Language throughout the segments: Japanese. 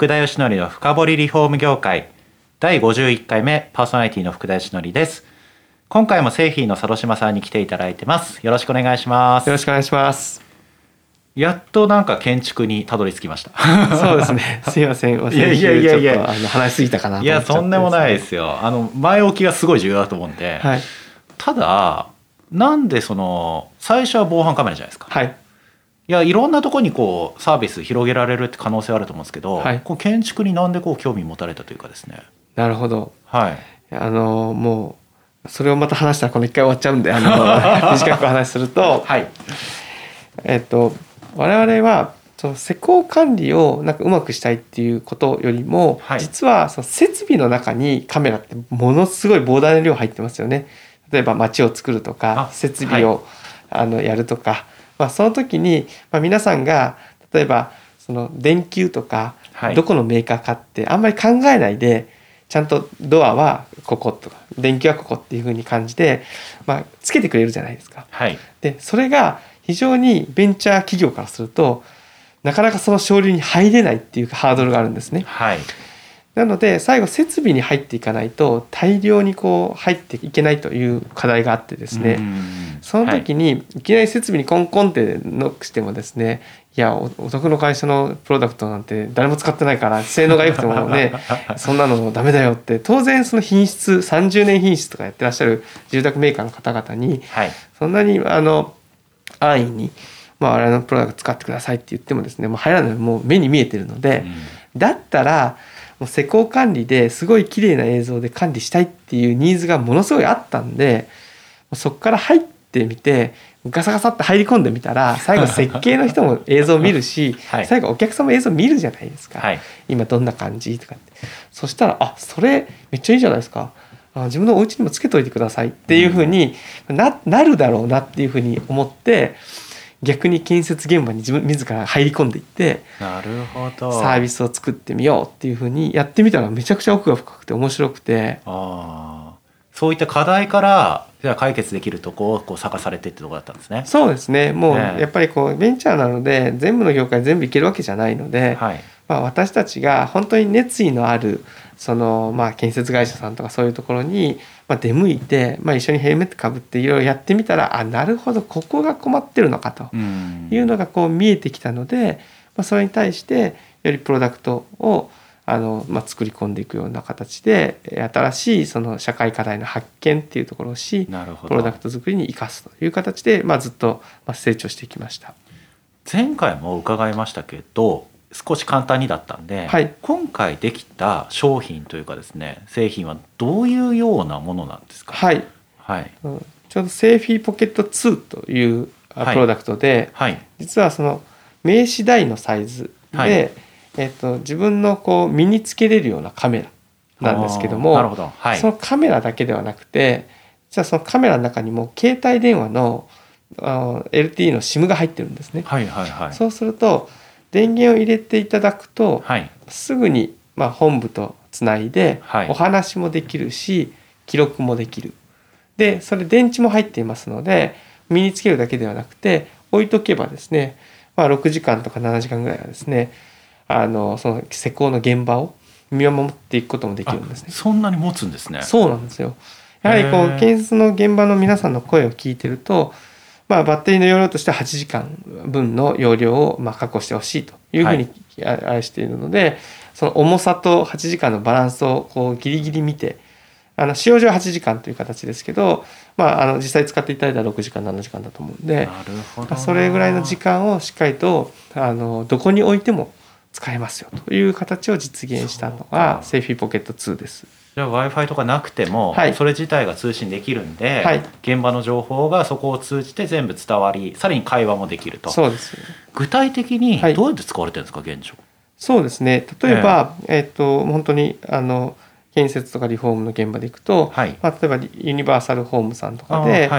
福田義則の深掘りリフォーム業界第51回目パーソナリティの福田義則です今回も製品の佐渡島さんに来ていただいてますよろしくお願いしますよろしくお願いします。やっとなんか建築にたどり着きましたそうですね。すいません。いやいやいやいやあの話しすぎたかなといやとんでもないですよあの前置きがすごい重要だと思うんで、はい。ただなんでその最初は防犯カメラじゃないですかはい。いやいろんなところにこうサービス広げられるって可能性はあると思うんですけど、はい。こう建築になんでこう興味持たれたというかですね。なるほど。はい。あのもうそれをまた話したらこの一回終わっちゃうんであの 短くお話しすると、はい。えっと我々はその施工管理をなんかうまくしたいっていうことよりも、はい。実はその設備の中にカメラってものすごい膨大な量入ってますよね。例えば街を作るとかあ設備を、あのやるとか、まあ、その時に、まあ、皆さんが例えばその電球とか、はいどこのメーカーかってあんまり考えないでちゃんとドアはこことか電球はここっていう風に感じて、まあ、つけてくれるじゃないですか。はいでそれが非常にベンチャー企業からするとなかなかその省流に入れないっていうハードルがあるんですね。はいなので最後設備に入っていかないと大量にこう入っていけないという課題があってですね。その時にい。きなり設備にコンコンってノックしてもですねいやおお宅の会社のプロダクトなんて誰も使ってないから 性能が良くてもねそんなのダメだよって当然その品質30年品質とかやってらっしゃる住宅メーカーの方々にはい。そんなにあの安易に、まあ、我々のプロダクト使ってくださいって言ってもですねもう入らないもう目に見えてるので、だったらもう施工管理ですごい綺麗な映像で管理したいっていうニーズがものすごいあったんでそこから入ってみてガサガサって入り込んでみたら最後設計の人も映像見るし、はい。最後お客さんも映像見るじゃないですか、はい。今どんな感じとかって。そしたらあそれめっちゃいいじゃないですか。あ自分のお家にもつけといてくださいっていうふうにななるだろうなっていうふうに思って逆に建設現場に自分自ら入り込んでいってなるほど。サービスを作ってみようっていうふうにやってみたらめちゃくちゃ奥が深くて面白くて。あー。そういった課題からじゃあ解決できるとこをこう探されてってとこだったんですね。そうですね。もうやっぱりこうベンチャーなので全部の業界全部いけるわけじゃないので、はい。まあ、私たちが本当に熱意のあるそのまあ建設会社さんとかそういうところにまあ出向いて、まあ、一緒にヘルメットかぶっていろいろやってみたらあなるほどここが困ってるのかとうんいうのがこう見えてきたので、まあ、それに対してよりプロダクトをあの、まあ、作り込んでいくような形でえー新しいその社会課題の発見っていうところをしプロダクト作りに生かすという形で、まあ、ずっとまあ成長してきました。前回も伺いましたけど少し簡単にだったんで、はい。今回できた商品というかですね製品はどういうようなものなんですか？はい。はい。うん。ちょうどセーフィーポケット2というプロダクトで、はい。実はその名刺台のサイズで、はい。えっと自分のこう身につけれるようなカメラなんですけどもなるほど。はい。そのカメラだけではなくて実はそのカメラの中にも携帯電話のあー LTE の SIM が入ってるんですね。はいはいはい。そうすると電源を入れていただくと、はい。すぐに、まあ、本部とつないで、はい。お話もできるし記録もできる。でそれ電池も入っていますので身につけるだけではなくて置いとけばですね、まあ、6時間とか7時間ぐらいはですねあのその施工の現場を見守っていくこともできるんですね。あ。そんなに持つんですね。そうなんですよ。やはりこう建設の現場の皆さんの声を聞いてると、まあ、バッテリーの容量としては8時間分の容量をまあ確保してほしいというふうにあ愛しているので、その重さと8時間のバランスをこうギリギリ見てあの使用上は8時間という形ですけど、まあ、あの実際使っていただいたら6時間7時間だと思うんでなるほどまあそれぐらいの時間をしっかりとあのどこに置いても使えますよという形を実現したのがか。セーフィーポケット2です。じゃあ w i f i とかなくても、はい。それ自体が通信できるんで、はい。現場の情報がそこを通じて全部伝わりさらに会話もできると。そうです。具体的にはい。どうやって使われてるんですか現状？そうですね。例えば、えっと本当にあの建設とかリフォームの現場でいくと、はい。まあ、例えばユニバーサルホームさんとかで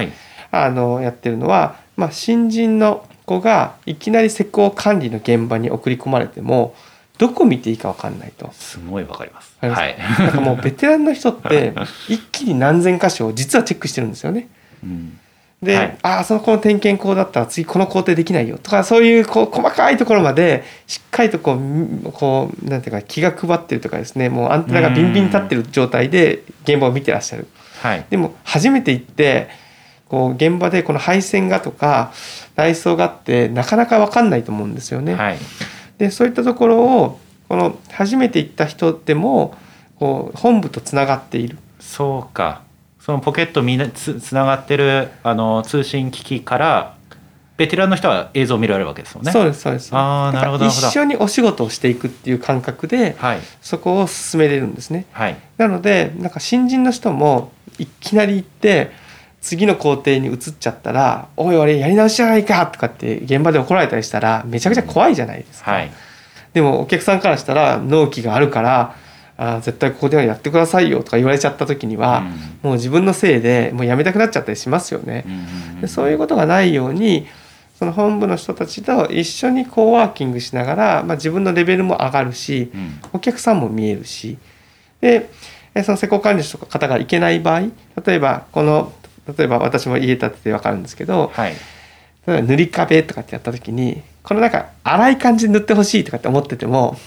あのやってるのは、まあ、新人の子がいきなり施工管理の現場に送り込まれてもどこ見ていいか分かんないと。すごいわかります。はい。なんかもうベテランの人って 一気に何千箇所を実はチェックしてるんですよね。うん。で、はい。ああそのこの点検口だったら次この工程できないよ。とかそういうこう細かいところまでしっかりとこうみこうなんていうか気が配ってるとかですね。もうアンテナがビンビン立ってる状態で現場を見てらっしゃる。はい。でも初めて行ってこう現場でこの配線がとか内装があってなかなか分かんないと思うんですよね。はいでそういったところをこの初めて行った人でもこう本部とつながっている。そうかそのポケットみんなつつながってるあの通信機器からベテランの人は映像を見られるわけですよねそうですそうです。あーなるほど一緒にお仕事をしていくっていう感覚ではいそこを進めれるんですね。はいなのでなんか新人の人もいきなり行って次の工程に移っちゃったら「おい俺やり直しじゃないか!」とかって現場で怒られたりしたらめちゃくちゃ怖いじゃないですか。はいでもお客さんからしたら納期があるからあー絶対ここではやってくださいよとか言われちゃった時には、もう自分のせいでもうやめたくなっちゃったりしますよね。でそういうことがないようにその本部の人たちと一緒にコーワーキングしながら、まあ、自分のレベルも上がるしうんお客さんも見えるしでえその施工管理士とか方が行けない場合例えばこの例えば私も家建てて分かるんですけどはい。例えば塗り壁とかってやった時にこのなんか粗い感じで塗ってほしいとかって思ってても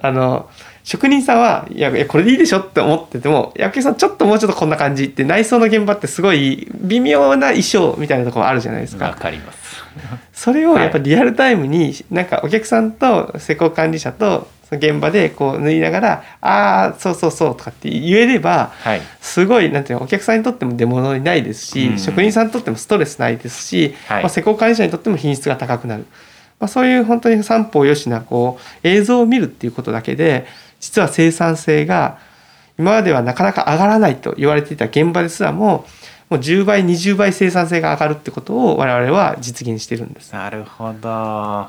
あの職人さんはいやいやこれでいいでしょって思っててもいやお客さんちょっともうちょっとこんな感じって内装の現場ってすごい微妙な衣装みたいなところあるじゃないですか。わ。かります。それをやっぱりリアルタイムになんかお客さんと施工管理者と現場でこう縫いながら「ああそうそうそう」とかって言えればはい。すごいなんていうのお客さんにとっても出物にないですし、うん。職人さんにとってもストレスないですし、はい。まあ、施工管理者にとっても品質が高くなる、まあ、そういう本当に三方よしなこう映像を見るっていうことだけで実は生産性が今まではなかなか上がらないと言われていた現場ですらももう10倍20倍生産性が上がるってことを我々は実現してるんです。なるほど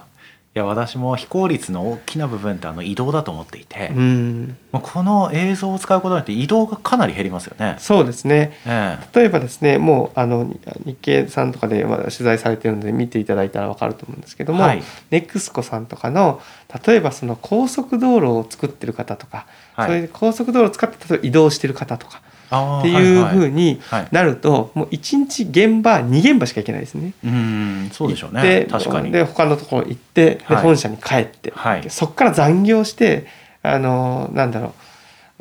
いや私も非効率の大きな部分ってあの移動だと思っていて、うん。まあこの映像を使うことによって移動がかなり減りますよね。そうですね。え例えばですねもうあの日経さんとかでまだ取材されてるので見ていただいたら分かると思うんですけども、はい。ネクスコさんとかの例えばその高速道路を作ってる方とか、はい。そういう高速道路を使って例えば移動してる方とかっていうふうはいはい。にはい。なると、もう1日現場2現場しか行けないですね。うんそうでしょうね。で確かに。で他のところ行って、ではい。本社に帰って、はい。そこから残業してあのなんだろ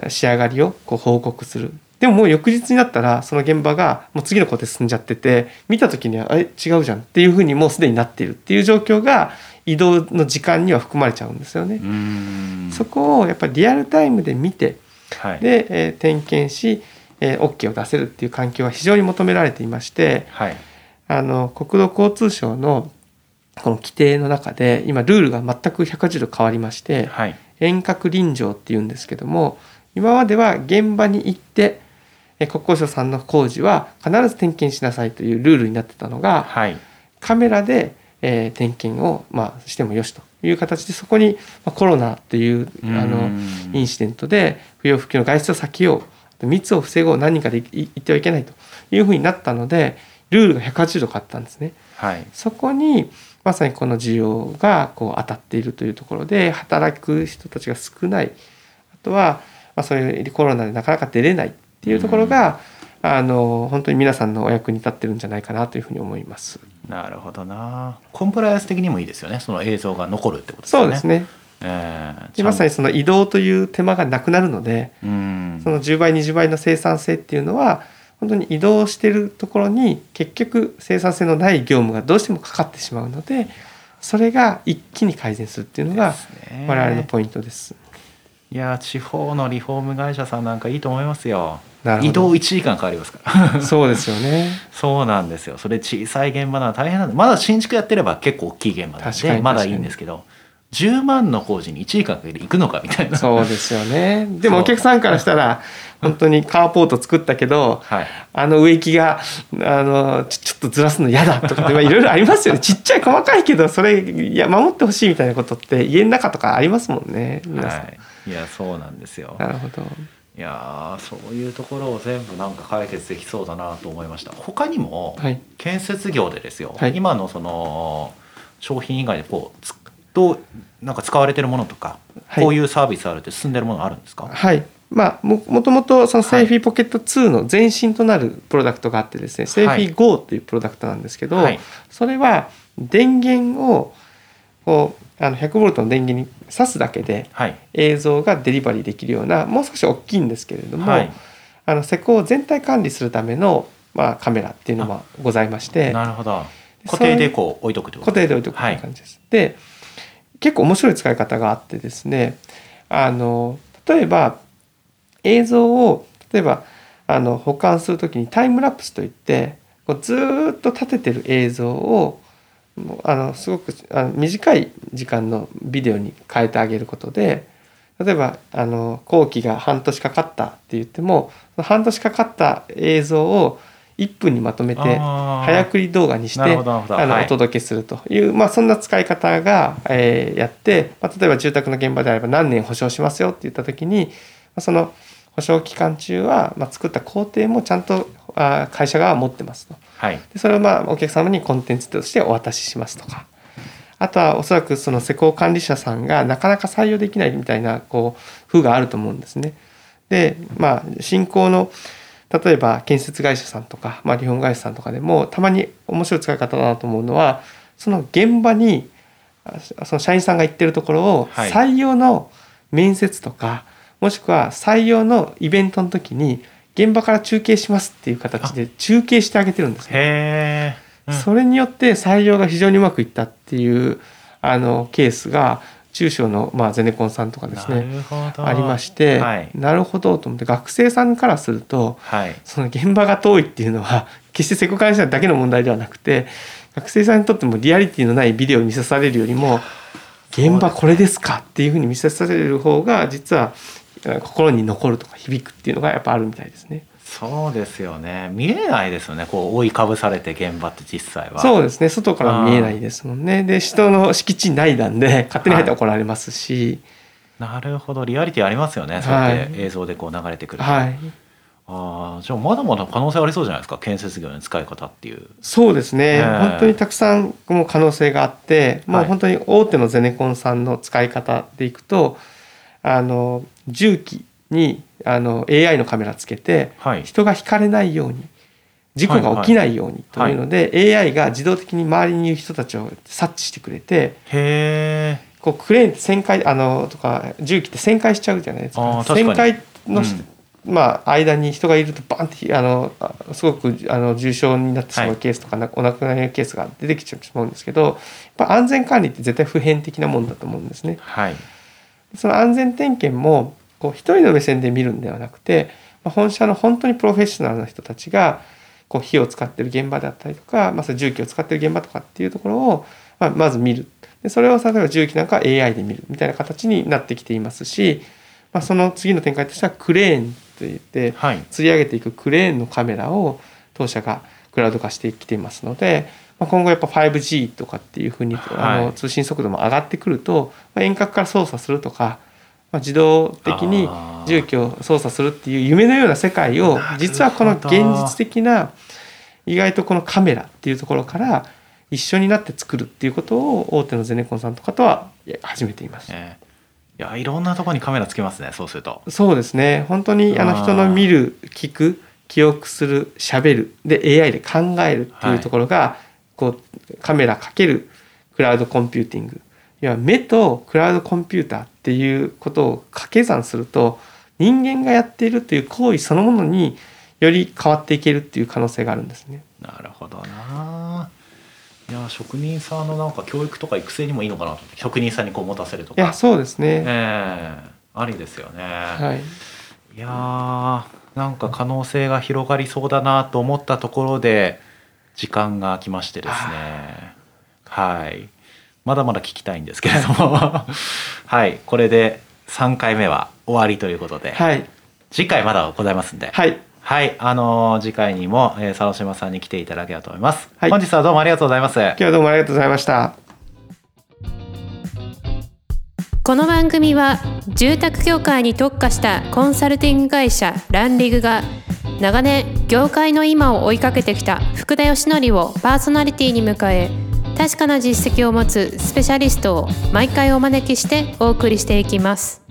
う仕上がりをこう報告する。でももう翌日になったらその現場がもう次の工程進んじゃってて見た時には「え違うじゃん」っていうふうにもうすでになっているっていう状況が移動の時間には含まれちゃうんですよね。うん。そこをやっぱりリアルタイムで見てはい。で、えー点検し、えー OK を出せるっていう環境は非常に求められていましてはい。あの国土交通省のこの規定の中で今ルールが全く180度変わりましてはい。遠隔臨場っていうんですけども今までは現場に行ってえー国交省さんの工事は必ず点検しなさいというルールになってたのがはい。カメラで、えー点検を、まあ、してもよしという形でそこに、まあ、コロナっていうあのうん。インシデントで不要不急の外出を避けよう密を防ごう何人かでいい行ってはいけないというふうになったのでルールが180度変わったんですね。はい。そこにまさにこの需要がこう当たっているというところで働く人たちが少ない。あとは、まあ、そういうコロナでなかなか出れないっていうところが、あの本当に皆さんのお役に立ってるんじゃないかなというふうに思います。なるほどな。コンプライアンス的にもいいですよね。その映像が残るってことですよね。そうですねええ。でまさにその移動という手間がなくなるのでうん。その10倍20倍の生産性っていうのは本当に移動してるところに結局生産性のない業務がどうしてもかかってしまうのでそれが一気に改善するっていうのがですね。我々のポイントです。いや地方のリフォーム会社さんなんかいいと思いますよ。移動1時間かかりますから。そうですよね。そうなんですよ。それ小さい現場なら大変なんでまだ新築やってれば結構大きい現場なんでまだいいんですけど10万の工事に1時間かけて行くのかみたいな。そうですよね。でもお客さんからしたら本当にカーポート作ったけど、はい、あの植木があのちょっとずらすの嫌だとかいろいろありますよね。ちっちゃい細かいけどそれいや守ってほしいみたいなことって家の中とかありますもんね皆さん、はい、いやそうなんですよ。なるほど。いやそういうところを全部なんか解決できそうだなと思いました。他にも建設業でですよ、はい、今のその商品以外でこうどうなんか使われてるものとか、はい、こういうサービスあるって進んでるものあるんですか？はい。まあ、もともとそのセーフィーポケット2の前身となるプロダクトがあってですね、セーフィー GO というプロダクトなんですけど、はい、それは電源をこうあの 100V の電源に挿すだけで映像がデリバリーできるようなもう少し大きいんですけれども、はい、あの施工を全体管理するための、まあ、カメラっていうのもございましてなるほど。固定でこう置いとく固定で置いとくという感じです。はい、で結構面白い使い方があってですねあの例えば映像を例えばあの保管する時にタイムラプスといってこうずっと立ててる映像をあのすごくあの短い時間のビデオに変えてあげることで例えばあの後期が半年かかったって言っても半年かかった映像を1分にまとめて早送り動画にしてあのお届けするという、まあ、そんな使い方が、えー、やって、まあ、例えば住宅の現場であれば何年保証しますよって言った時にその保証期間中は、まあ、作った工程もちゃんとあ会社側は持ってますと、はい、でそれをまあお客様にコンテンツとしてお渡ししますとか。あとはおそらくその施工管理者さんがなかなか採用できないみたいなこう風があると思うんですね。でまあ進行の例えば建設会社さんとか、まあ、リフォーム会社さんとかでもたまに面白い使い方だなと思うのはその現場にその社員さんが行ってるところを採用の面接とか、もしくは採用のイベントの時に現場から中継しますっていう形で中継してあげてるんですね。うん、それによって採用が非常にうまくいったっていうあのケースが中小の、まあ、ゼネコンさんとかですねありまして、はい、なるほどと思って学生さんからすると、はい、その現場が遠いっていうのは 決して施工関係者だけの問題ではなくて学生さんにとってもリアリティのないビデオを見せされるよりも現場これですかっていうふうに見せさせる方が実は心に残るとか響くっていうのがやっぱあるみたいですね。そうですよね。見えないですよね。こう覆いかぶされて現場って実際は。そうですね。外から見えないですもんね。で人の敷地内なんで勝手に入って怒られますし、はい、なるほど。リアリティありますよね。そうやって映像でこう流れてくるはい。あじゃあまだまだ可能性ありそうじゃないですか？建設業の使い方っていう。そうですね、え。ー、本当にたくさんも可能性があって、まあ、本当に大手のゼネコンさんの使い方でいくとあの重機にあの AI のカメラつけて、はい、人がひかれないように事故が起きないようにというので、はい。はい、AI が自動的に周りにいる人たちを察知してくれてへこうクレーン旋回あのとか重機って旋回しちゃうじゃないですか。旋回の、うん、まあ、間に人がいるとバンってあのすごくあの重傷になってしまうケースとか、はい、お亡くなりのケースが出てきてしまうんですけどやっぱ安全管理って絶対普遍的なもんだと思うんですね。はい。その安全点検もこう一人の目線で見るんではなくて本社の本当にプロフェッショナルな人たちがこう火を使ってる現場だったりとか、まあ、重機を使ってる現場とかっていうところを、まあ、まず見る。でそれを例えば重機なんか AI で見るみたいな形になってきていますし、まあ、その次の展開としてはクレーンといって、はい、釣り上げていくクレーンのカメラを当社がクラウド化してきていますので、まあ、今後やっぱ 5G とかっていうふうに、あの通信速度も上がってくると、まあ、遠隔から操作するとか、まあ、自動的に重機を操作するっていう夢のような世界を実はこの現実的な意外とこのカメラっていうところから一緒になって作るっていうことを大手のゼネコンさんとかとは始めています。えー、いやいろんなところにカメラつけますねそうすると。そうですね。本当にあの人の見る聞く記憶するしゃべるで AI で考えるっていうところが、はい、こうカメラかけるクラウドコンピューティング。いや目とクラウドコンピューターっていうことを掛け算すると人間がやっているという行為そのものにより変わっていけるっていう可能性があるんですね。なるほどな。いや職人さんのなんか教育とか育成にもいいのかなと職人さんにこう持たせるとか。いやそうですね。ええー、ありですよね。はい。いやなんか可能性が広がりそうだなと思ったところで時間が来ましてですね。はい。まだまだ聞きたいんですけれども。はいこれで3回目は終わりということで、はい、次回まだございますんで、はい、はい、あのー、次回にも、えー、佐野島さんに来ていただければと思います、はい、本日はどうもありがとうございます。今日はどうもありがとうございました。この番組は住宅業界に特化したコンサルティング会社ランリグが長年業界の今を追いかけてきた福田義則をパーソナリティに迎え確かな実績を持つスペシャリストを毎回お招きしてお送りしていきます。